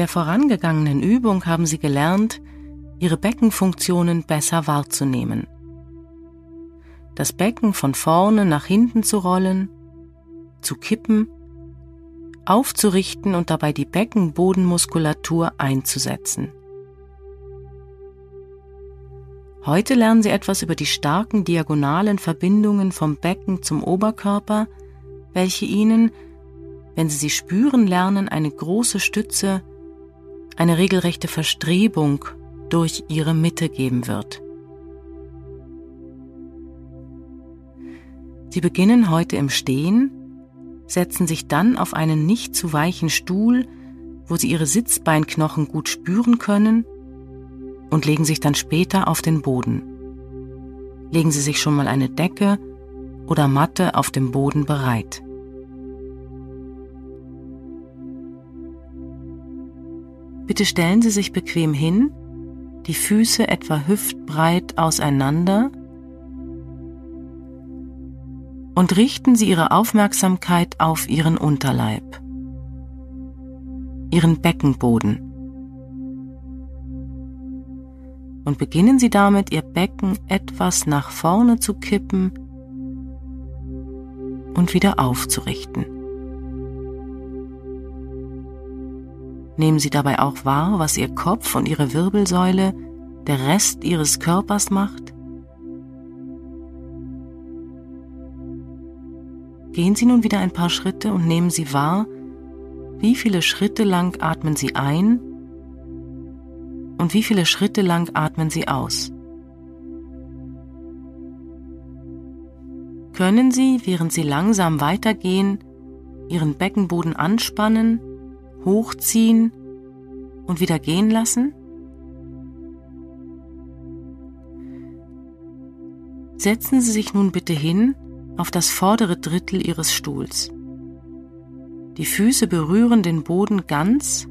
Der vorangegangenen Übung haben Sie gelernt, Ihre Beckenfunktionen besser wahrzunehmen. Das Becken von vorne nach hinten zu rollen, zu kippen, aufzurichten und dabei die Beckenbodenmuskulatur einzusetzen. Heute lernen Sie etwas über die starken diagonalen Verbindungen vom Becken zum Oberkörper, welche Ihnen, wenn Sie sie spüren lernen, eine große Stütze, eine regelrechte Verstrebung durch Ihre Mitte geben wird. Sie beginnen heute im Stehen, setzen sich dann auf einen nicht zu weichen Stuhl, wo Sie Ihre Sitzbeinknochen gut spüren können und legen sich dann später auf den Boden. Legen Sie sich schon mal eine Decke oder Matte auf dem Boden bereit. Bitte stellen Sie sich bequem hin, die Füße etwa hüftbreit auseinander und richten Sie Ihre Aufmerksamkeit auf Ihren Unterleib, Ihren Beckenboden. und beginnen Sie damit, Ihr Becken etwas nach vorne zu kippen und wieder aufzurichten. Nehmen Sie dabei auch wahr, was Ihr Kopf und Ihre Wirbelsäule, der Rest Ihres Körpers macht. Gehen Sie nun wieder ein paar Schritte und nehmen Sie wahr, wie viele Schritte lang atmen Sie ein und wie viele Schritte lang atmen Sie aus. Können Sie, während Sie langsam weitergehen, Ihren Beckenboden anspannen, hochziehen und wieder gehen lassen? Setzen Sie sich nun bitte hin auf das vordere Drittel Ihres Stuhls. Die Füße berühren den Boden ganz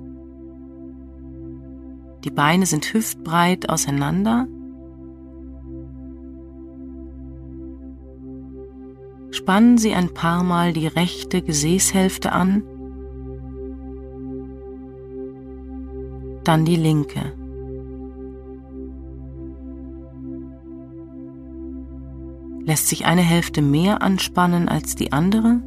die Beine sind hüftbreit auseinander. Spannen Sie ein paar Mal die rechte Gesäßhälfte an, dann die linke. Lässt sich eine Hälfte mehr anspannen als die andere?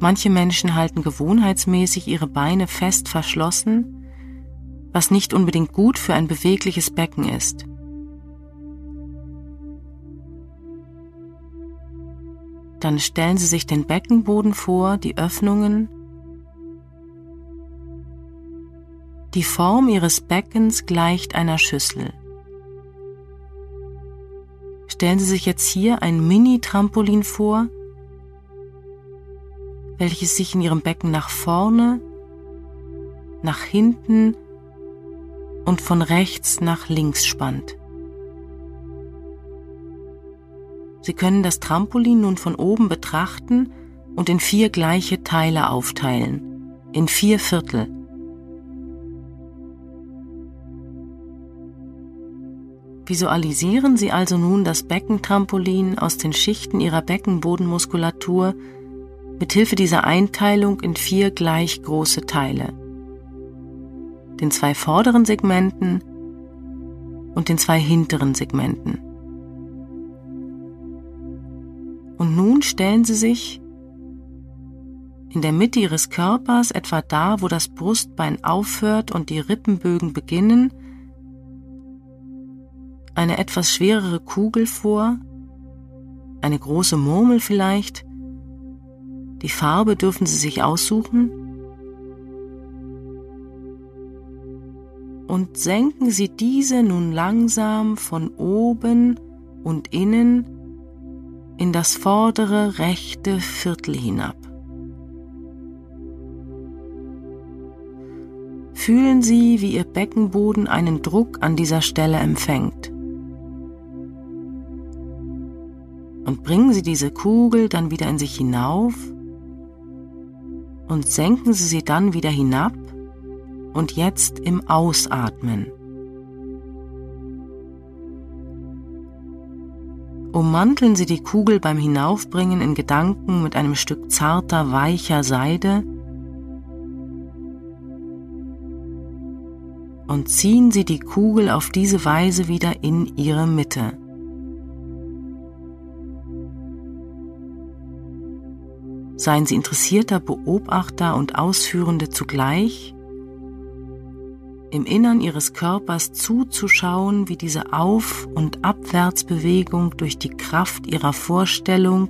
Manche Menschen halten gewohnheitsmäßig ihre Beine fest verschlossen, was nicht unbedingt gut für ein bewegliches Becken ist. Dann stellen Sie sich den Beckenboden vor, die Öffnungen. Die Form Ihres Beckens gleicht einer Schüssel. Stellen Sie sich jetzt hier ein Mini-Trampolin vor, welches sich in ihrem Becken nach vorne, nach hinten und von rechts nach links spannt. Sie können das Trampolin nun von oben betrachten und in vier gleiche Teile aufteilen, in vier Viertel. Visualisieren Sie also nun das Beckentrampolin aus den Schichten Ihrer Beckenbodenmuskulatur mit Hilfe dieser Einteilung in vier gleich große Teile. Den zwei vorderen Segmenten und den zwei hinteren Segmenten. Und nun stellen Sie sich in der Mitte Ihres Körpers, etwa da, wo das Brustbein aufhört und die Rippenbögen beginnen, eine etwas schwerere Kugel vor, eine große Murmel vielleicht, die Farbe dürfen Sie sich aussuchen. Und senken Sie diese nun langsam von oben und innen in das vordere rechte Viertel hinab. Fühlen Sie, wie Ihr Beckenboden einen Druck an dieser Stelle empfängt. Und bringen Sie diese Kugel dann wieder in sich hinauf und senken Sie sie dann wieder hinab und jetzt im Ausatmen. Ummanteln Sie die Kugel beim Hinaufbringen in Gedanken mit einem Stück zarter, weicher Seide und ziehen Sie die Kugel auf diese Weise wieder in Ihre Mitte. Seien Sie interessierter Beobachter und Ausführende zugleich, im Innern Ihres Körpers zuzuschauen, wie diese Auf- und Abwärtsbewegung durch die Kraft Ihrer Vorstellung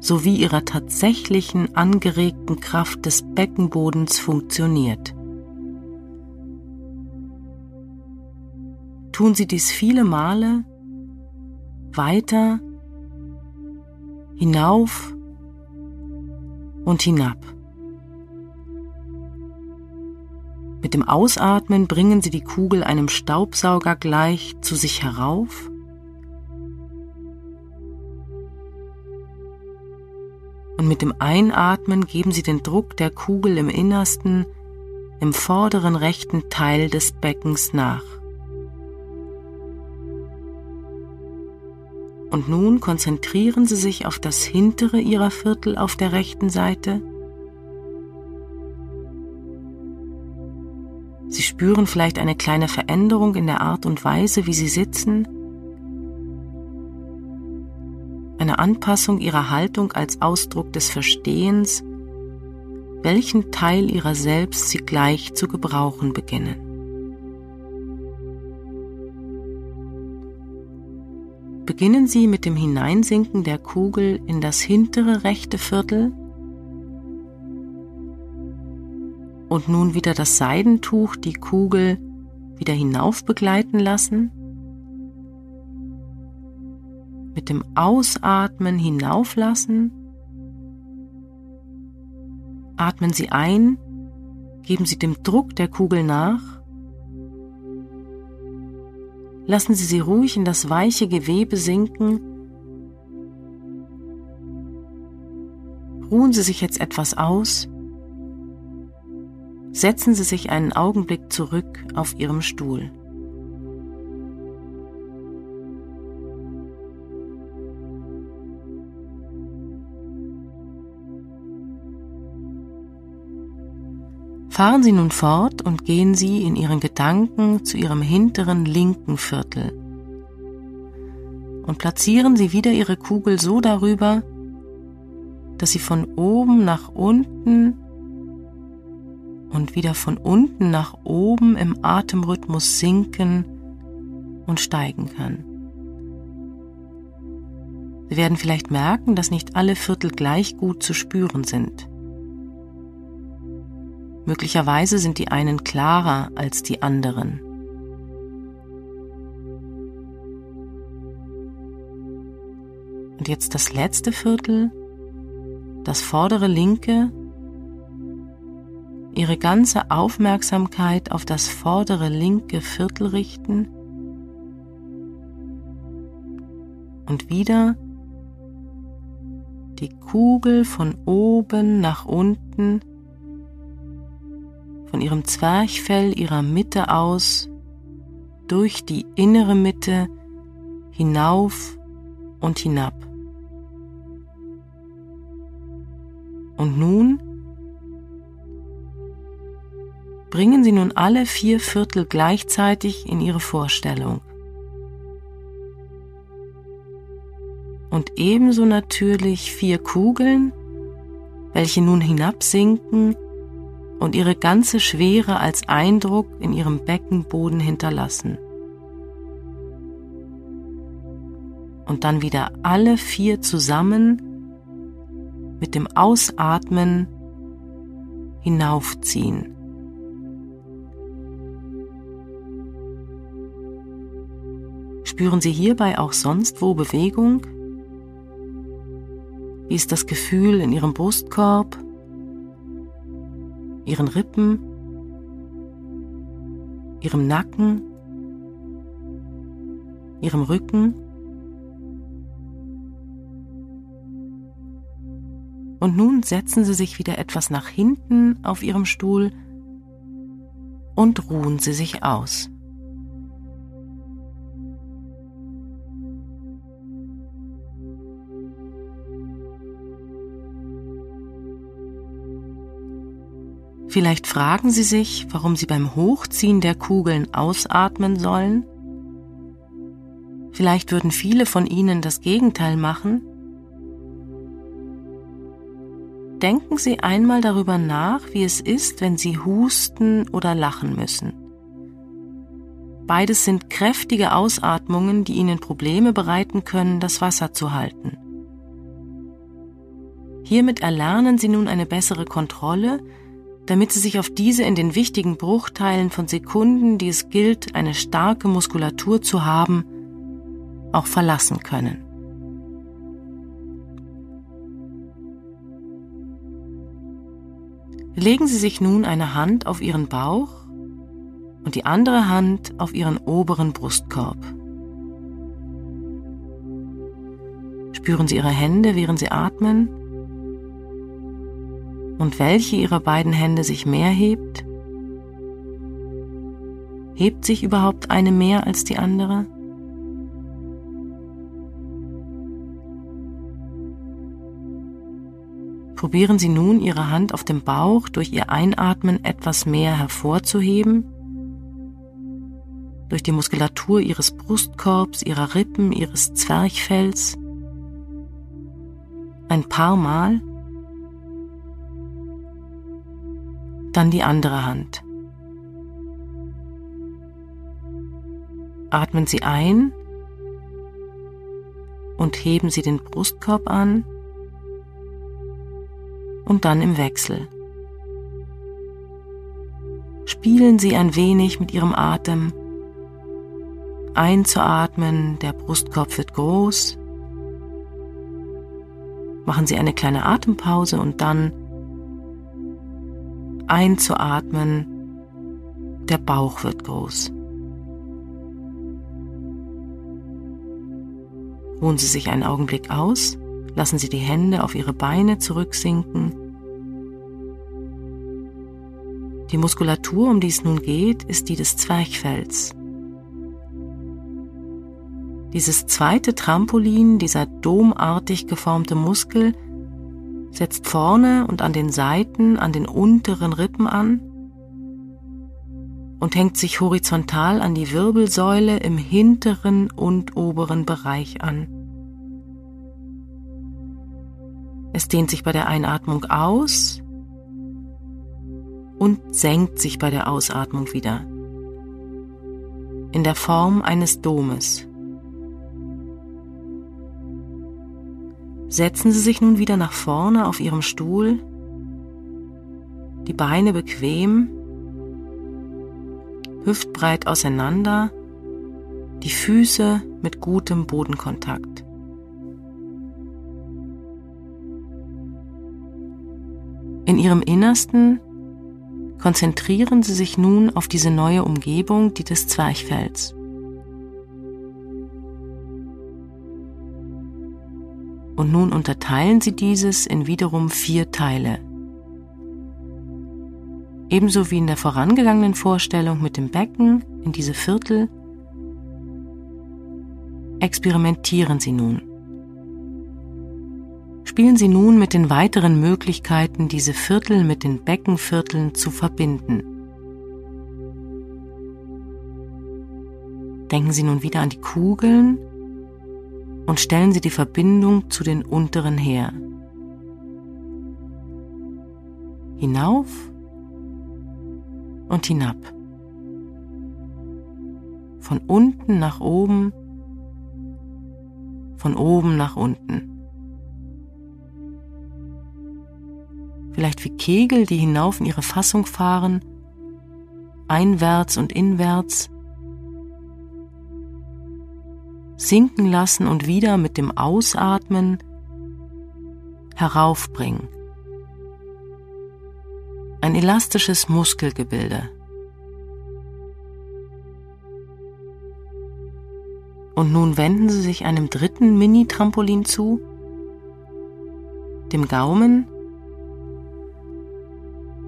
sowie Ihrer tatsächlichen angeregten Kraft des Beckenbodens funktioniert. Tun Sie dies viele Male weiter hinauf und hinab. Mit dem Ausatmen bringen Sie die Kugel einem Staubsauger gleich zu sich herauf. Und mit dem Einatmen geben Sie den Druck der Kugel im Innersten, im vorderen rechten Teil des Beckens nach. Und nun konzentrieren Sie sich auf das hintere Ihrer Viertel auf der rechten Seite. Sie spüren vielleicht eine kleine Veränderung in der Art und Weise, wie Sie sitzen, eine Anpassung Ihrer Haltung als Ausdruck des Verstehens, welchen Teil Ihrer selbst Sie gleich zu gebrauchen beginnen. Beginnen Sie mit dem Hineinsinken der Kugel in das hintere rechte Viertel und nun wieder das Seidentuch die Kugel wieder hinauf begleiten lassen. Mit dem Ausatmen hinauflassen. Atmen Sie ein, geben Sie dem Druck der Kugel nach Lassen Sie sie ruhig in das weiche Gewebe sinken. Ruhen Sie sich jetzt etwas aus. Setzen Sie sich einen Augenblick zurück auf Ihrem Stuhl. Fahren Sie nun fort und gehen Sie in Ihren Gedanken zu Ihrem hinteren linken Viertel und platzieren Sie wieder Ihre Kugel so darüber, dass Sie von oben nach unten und wieder von unten nach oben im Atemrhythmus sinken und steigen kann. Sie werden vielleicht merken, dass nicht alle Viertel gleich gut zu spüren sind. Möglicherweise sind die einen klarer als die anderen. Und jetzt das letzte Viertel, das vordere linke, Ihre ganze Aufmerksamkeit auf das vordere linke Viertel richten und wieder die Kugel von oben nach unten von ihrem Zwerchfell ihrer Mitte aus durch die innere Mitte hinauf und hinab. Und nun bringen Sie nun alle vier Viertel gleichzeitig in Ihre Vorstellung. Und ebenso natürlich vier Kugeln, welche nun hinabsinken und ihre ganze Schwere als Eindruck in ihrem Beckenboden hinterlassen. Und dann wieder alle vier zusammen mit dem Ausatmen hinaufziehen. Spüren Sie hierbei auch sonst wo Bewegung? Wie ist das Gefühl in Ihrem Brustkorb? Ihren Rippen, ihrem Nacken, ihrem Rücken. Und nun setzen Sie sich wieder etwas nach hinten auf Ihrem Stuhl und ruhen Sie sich aus. Vielleicht fragen Sie sich, warum Sie beim Hochziehen der Kugeln ausatmen sollen. Vielleicht würden viele von Ihnen das Gegenteil machen. Denken Sie einmal darüber nach, wie es ist, wenn Sie husten oder lachen müssen. Beides sind kräftige Ausatmungen, die Ihnen Probleme bereiten können, das Wasser zu halten. Hiermit erlernen Sie nun eine bessere Kontrolle, damit Sie sich auf diese in den wichtigen Bruchteilen von Sekunden, die es gilt, eine starke Muskulatur zu haben, auch verlassen können. Legen Sie sich nun eine Hand auf Ihren Bauch und die andere Hand auf Ihren oberen Brustkorb. Spüren Sie Ihre Hände, während Sie atmen und welche Ihrer beiden Hände sich mehr hebt? Hebt sich überhaupt eine mehr als die andere? Probieren Sie nun Ihre Hand auf dem Bauch durch Ihr Einatmen etwas mehr hervorzuheben, durch die Muskulatur Ihres Brustkorbs, Ihrer Rippen, Ihres Zwerchfells. Ein paar Mal. Dann die andere Hand. Atmen Sie ein und heben Sie den Brustkorb an und dann im Wechsel. Spielen Sie ein wenig mit Ihrem Atem. Einzuatmen, der Brustkorb wird groß. Machen Sie eine kleine Atempause und dann einzuatmen, der Bauch wird groß. Ruhen Sie sich einen Augenblick aus, lassen Sie die Hände auf Ihre Beine zurücksinken Die Muskulatur, um die es nun geht, ist die des Zwerchfells. Dieses zweite Trampolin, dieser domartig geformte Muskel, setzt vorne und an den Seiten, an den unteren Rippen an und hängt sich horizontal an die Wirbelsäule im hinteren und oberen Bereich an. Es dehnt sich bei der Einatmung aus und senkt sich bei der Ausatmung wieder. In der Form eines Domes. Setzen Sie sich nun wieder nach vorne auf Ihrem Stuhl, die Beine bequem, hüftbreit auseinander, die Füße mit gutem Bodenkontakt. In Ihrem Innersten konzentrieren Sie sich nun auf diese neue Umgebung, die des Zwerchfells. Und nun unterteilen Sie dieses in wiederum vier Teile. Ebenso wie in der vorangegangenen Vorstellung mit dem Becken in diese Viertel, experimentieren Sie nun. Spielen Sie nun mit den weiteren Möglichkeiten, diese Viertel mit den Beckenvierteln zu verbinden. Denken Sie nun wieder an die Kugeln und stellen Sie die Verbindung zu den unteren her. Hinauf und hinab. Von unten nach oben, von oben nach unten. vielleicht wie Kegel, die hinauf in ihre Fassung fahren, einwärts und inwärts, sinken lassen und wieder mit dem Ausatmen heraufbringen. Ein elastisches Muskelgebilde. Und nun wenden Sie sich einem dritten Mini-Trampolin zu, dem Gaumen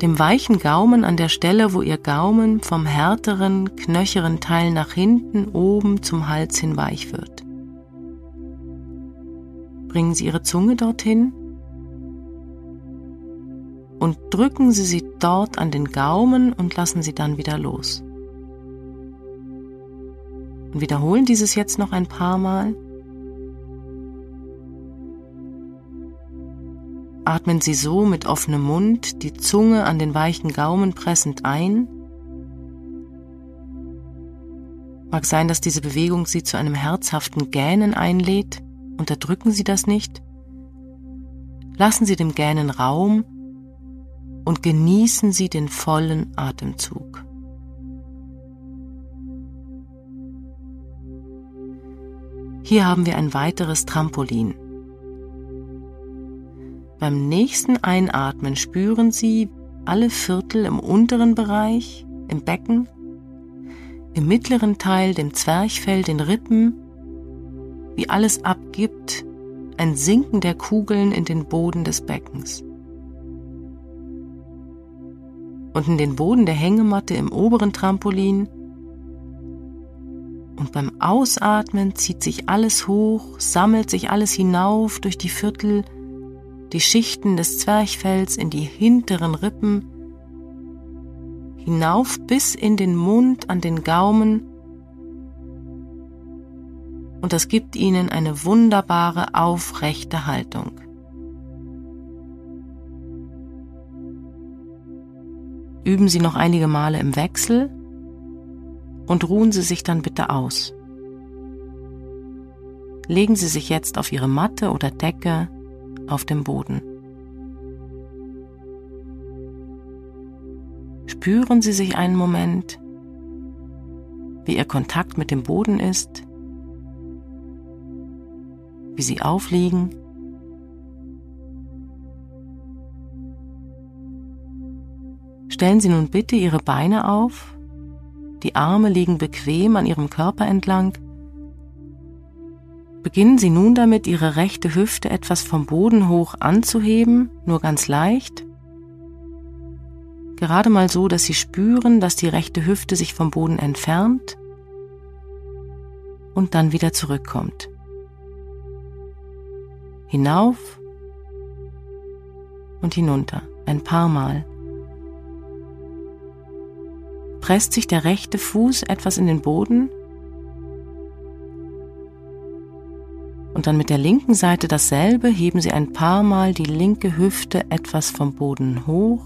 dem weichen Gaumen an der Stelle, wo ihr Gaumen vom härteren, knöcheren Teil nach hinten oben zum Hals hin weich wird. Bringen Sie Ihre Zunge dorthin und drücken Sie sie dort an den Gaumen und lassen sie dann wieder los. Und wiederholen dieses jetzt noch ein paar Mal. Atmen Sie so mit offenem Mund, die Zunge an den weichen Gaumen pressend ein. Mag sein, dass diese Bewegung Sie zu einem herzhaften Gähnen einlädt. Unterdrücken Sie das nicht. Lassen Sie dem Gähnen Raum und genießen Sie den vollen Atemzug. Hier haben wir ein weiteres Trampolin. Beim nächsten Einatmen spüren Sie alle Viertel im unteren Bereich, im Becken, im mittleren Teil, dem Zwerchfell, den Rippen, wie alles abgibt, ein Sinken der Kugeln in den Boden des Beckens. Und in den Boden der Hängematte im oberen Trampolin. Und beim Ausatmen zieht sich alles hoch, sammelt sich alles hinauf durch die Viertel, die Schichten des Zwerchfells in die hinteren Rippen, hinauf bis in den Mund an den Gaumen und das gibt ihnen eine wunderbare aufrechte Haltung. Üben Sie noch einige Male im Wechsel und ruhen Sie sich dann bitte aus. Legen Sie sich jetzt auf Ihre Matte oder Decke auf dem Boden. Spüren Sie sich einen Moment, wie Ihr Kontakt mit dem Boden ist wie sie aufliegen. Stellen Sie nun bitte Ihre Beine auf, die Arme liegen bequem an Ihrem Körper entlang. Beginnen Sie nun damit, Ihre rechte Hüfte etwas vom Boden hoch anzuheben, nur ganz leicht. Gerade mal so, dass Sie spüren, dass die rechte Hüfte sich vom Boden entfernt und dann wieder zurückkommt hinauf und hinunter, ein paar Mal. Presst sich der rechte Fuß etwas in den Boden und dann mit der linken Seite dasselbe, heben Sie ein paar Mal die linke Hüfte etwas vom Boden hoch.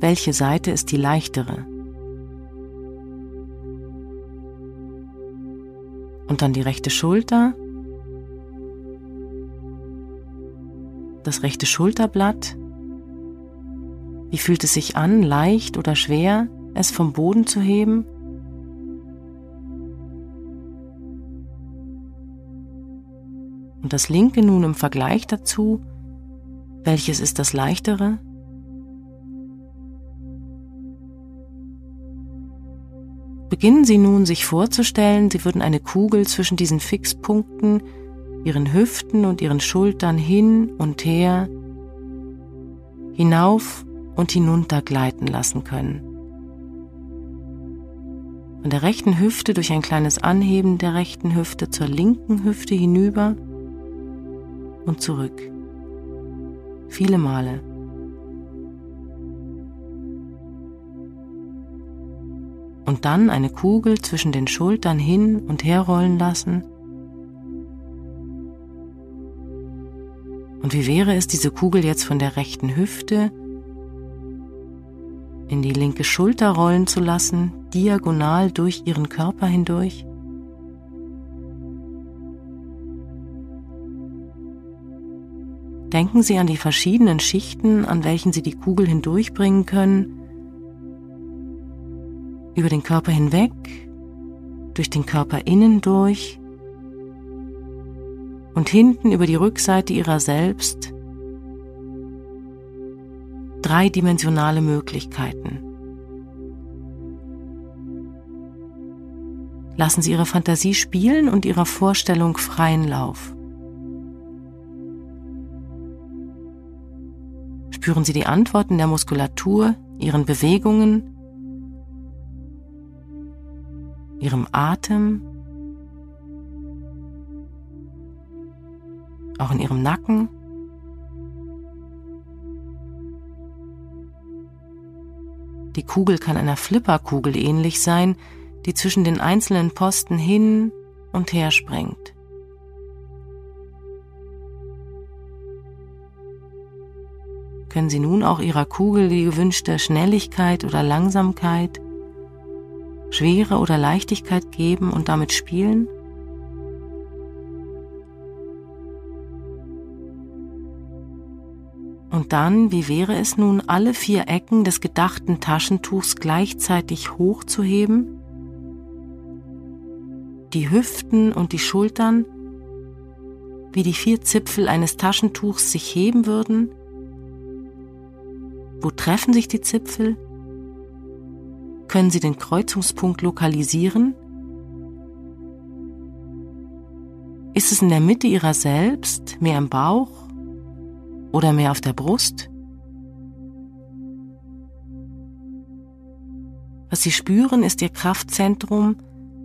Welche Seite ist die leichtere? Und dann die rechte Schulter, das rechte Schulterblatt. Wie fühlt es sich an, leicht oder schwer, es vom Boden zu heben? Und das linke nun im Vergleich dazu, welches ist das leichtere? Beginnen Sie nun sich vorzustellen, Sie würden eine Kugel zwischen diesen Fixpunkten, Ihren Hüften und Ihren Schultern hin und her, hinauf und hinunter gleiten lassen können. Von der rechten Hüfte durch ein kleines Anheben der rechten Hüfte zur linken Hüfte hinüber und zurück. Viele Male. und dann eine Kugel zwischen den Schultern hin und her rollen lassen. Und wie wäre es, diese Kugel jetzt von der rechten Hüfte in die linke Schulter rollen zu lassen, diagonal durch ihren Körper hindurch? Denken Sie an die verschiedenen Schichten, an welchen Sie die Kugel hindurchbringen können über den Körper hinweg, durch den Körper innen durch und hinten über die Rückseite ihrer selbst dreidimensionale Möglichkeiten. Lassen Sie Ihre Fantasie spielen und Ihrer Vorstellung freien Lauf. Spüren Sie die Antworten der Muskulatur, Ihren Bewegungen ihrem Atem. auch in ihrem Nacken. Die Kugel kann einer Flipperkugel ähnlich sein, die zwischen den einzelnen Posten hin und her springt. Können Sie nun auch Ihrer Kugel die gewünschte Schnelligkeit oder Langsamkeit, Schwere oder Leichtigkeit geben und damit spielen? Und dann, wie wäre es nun, alle vier Ecken des gedachten Taschentuchs gleichzeitig hochzuheben? Die Hüften und die Schultern, wie die vier Zipfel eines Taschentuchs sich heben würden? Wo treffen sich die Zipfel? Können Sie den Kreuzungspunkt lokalisieren? Ist es in der Mitte Ihrer selbst, mehr im Bauch oder mehr auf der Brust? Was Sie spüren, ist Ihr Kraftzentrum,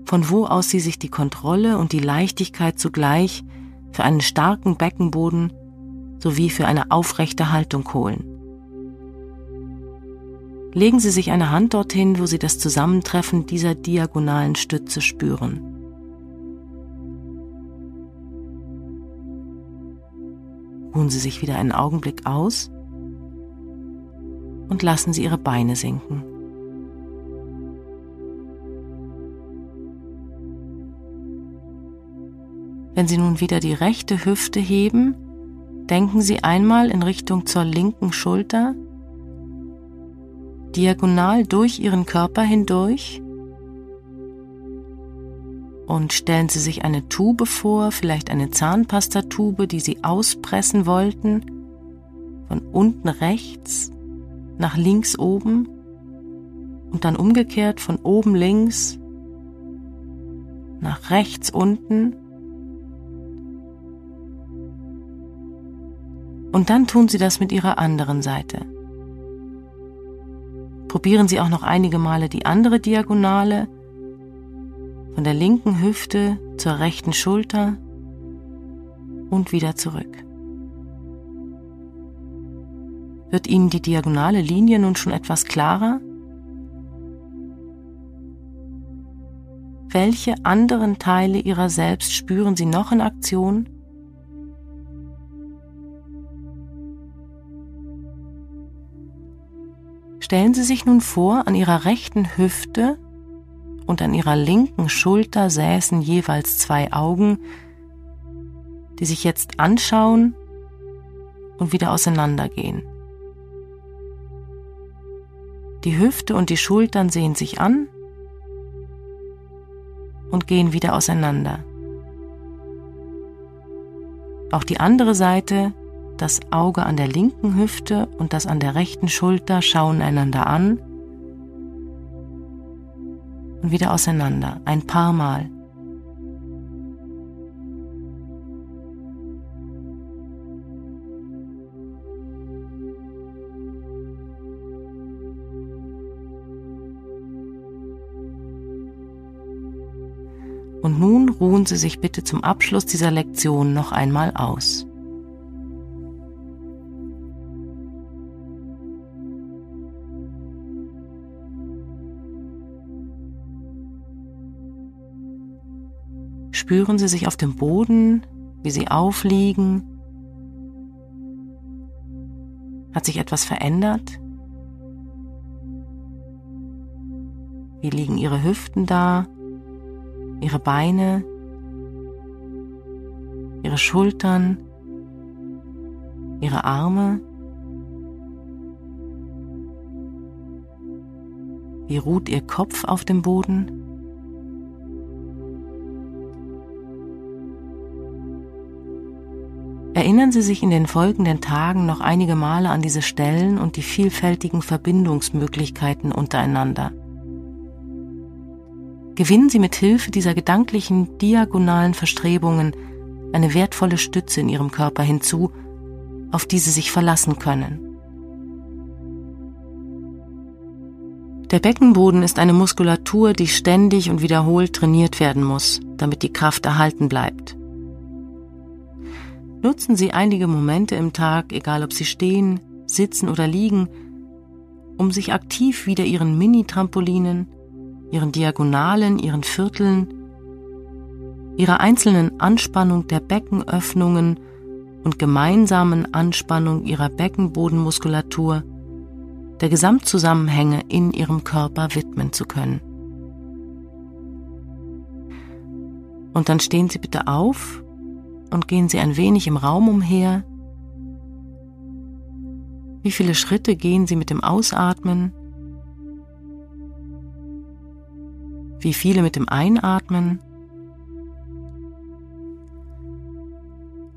von wo aus Sie sich die Kontrolle und die Leichtigkeit zugleich für einen starken Beckenboden sowie für eine aufrechte Haltung holen. Legen Sie sich eine Hand dorthin, wo Sie das Zusammentreffen dieser diagonalen Stütze spüren. Ruhen Sie sich wieder einen Augenblick aus und lassen Sie Ihre Beine sinken. Wenn Sie nun wieder die rechte Hüfte heben, denken Sie einmal in Richtung zur linken Schulter, diagonal durch Ihren Körper hindurch und stellen Sie sich eine Tube vor, vielleicht eine Zahnpastatube, die Sie auspressen wollten, von unten rechts nach links oben und dann umgekehrt von oben links nach rechts unten. Und dann tun Sie das mit Ihrer anderen Seite. Probieren Sie auch noch einige Male die andere Diagonale von der linken Hüfte zur rechten Schulter und wieder zurück. Wird Ihnen die diagonale Linie nun schon etwas klarer? Welche anderen Teile Ihrer selbst spüren Sie noch in Aktion? Stellen Sie sich nun vor, an Ihrer rechten Hüfte und an ihrer linken Schulter säßen jeweils zwei Augen, die sich jetzt anschauen und wieder auseinandergehen. Die Hüfte und die Schultern sehen sich an und gehen wieder auseinander. Auch die andere Seite, das Auge an der linken Hüfte und das an der rechten Schulter schauen einander an und wieder auseinander, ein paar Mal. Und nun ruhen Sie sich bitte zum Abschluss dieser Lektion noch einmal aus. Spüren Sie sich auf dem Boden, wie Sie aufliegen. Hat sich etwas verändert? Wie liegen Ihre Hüften da? Ihre Beine? Ihre Schultern? Ihre Arme? Wie ruht Ihr Kopf auf dem Boden? Erinnern Sie sich in den folgenden Tagen noch einige Male an diese Stellen und die vielfältigen Verbindungsmöglichkeiten untereinander. Gewinnen Sie mit Hilfe dieser gedanklichen diagonalen Verstrebungen eine wertvolle Stütze in Ihrem Körper hinzu, auf die Sie sich verlassen können. Der Beckenboden ist eine Muskulatur, die ständig und wiederholt trainiert werden muss, damit die Kraft erhalten bleibt. Nutzen Sie einige Momente im Tag, egal ob Sie stehen, sitzen oder liegen, um sich aktiv wieder Ihren Mini-Trampolinen, Ihren Diagonalen, Ihren Vierteln, Ihrer einzelnen Anspannung der Beckenöffnungen und gemeinsamen Anspannung Ihrer Beckenbodenmuskulatur, der Gesamtzusammenhänge in Ihrem Körper widmen zu können. Und dann stehen Sie bitte auf und gehen Sie ein wenig im Raum umher. Wie viele Schritte gehen Sie mit dem Ausatmen? Wie viele mit dem Einatmen?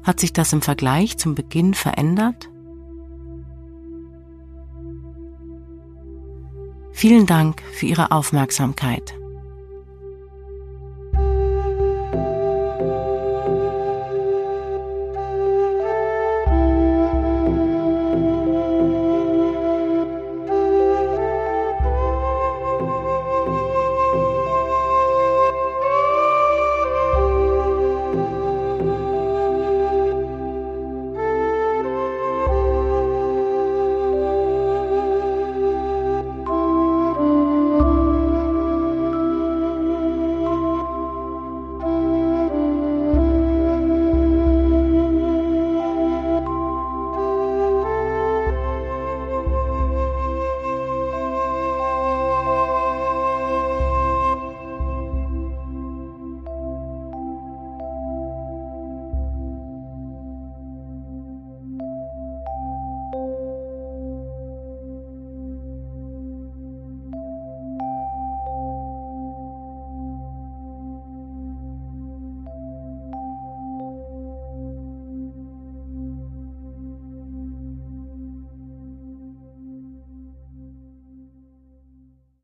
Hat sich das im Vergleich zum Beginn verändert? Vielen Dank für Ihre Aufmerksamkeit.